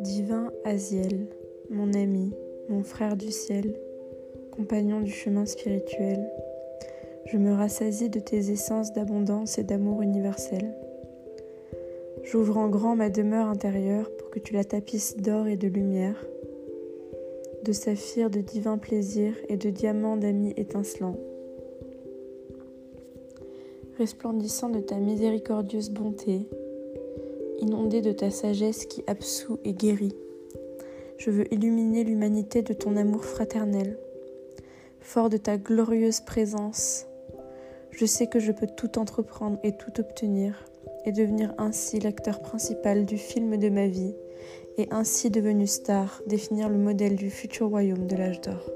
Divin Aziel, mon ami, mon frère du ciel, compagnon du chemin spirituel, je me rassasie de tes essences d'abondance et d'amour universel. J'ouvre en grand ma demeure intérieure pour que tu la tapisses d'or et de lumière, de saphir de divin plaisir et de diamants d'amis étincelants. Resplendissant de ta miséricordieuse bonté, inondé de ta sagesse qui absout et guérit. Je veux illuminer l'humanité de ton amour fraternel. Fort de ta glorieuse présence, je sais que je peux tout entreprendre et tout obtenir, et devenir ainsi l'acteur principal du film de ma vie, et ainsi devenu star, définir le modèle du futur royaume de l'âge d'or.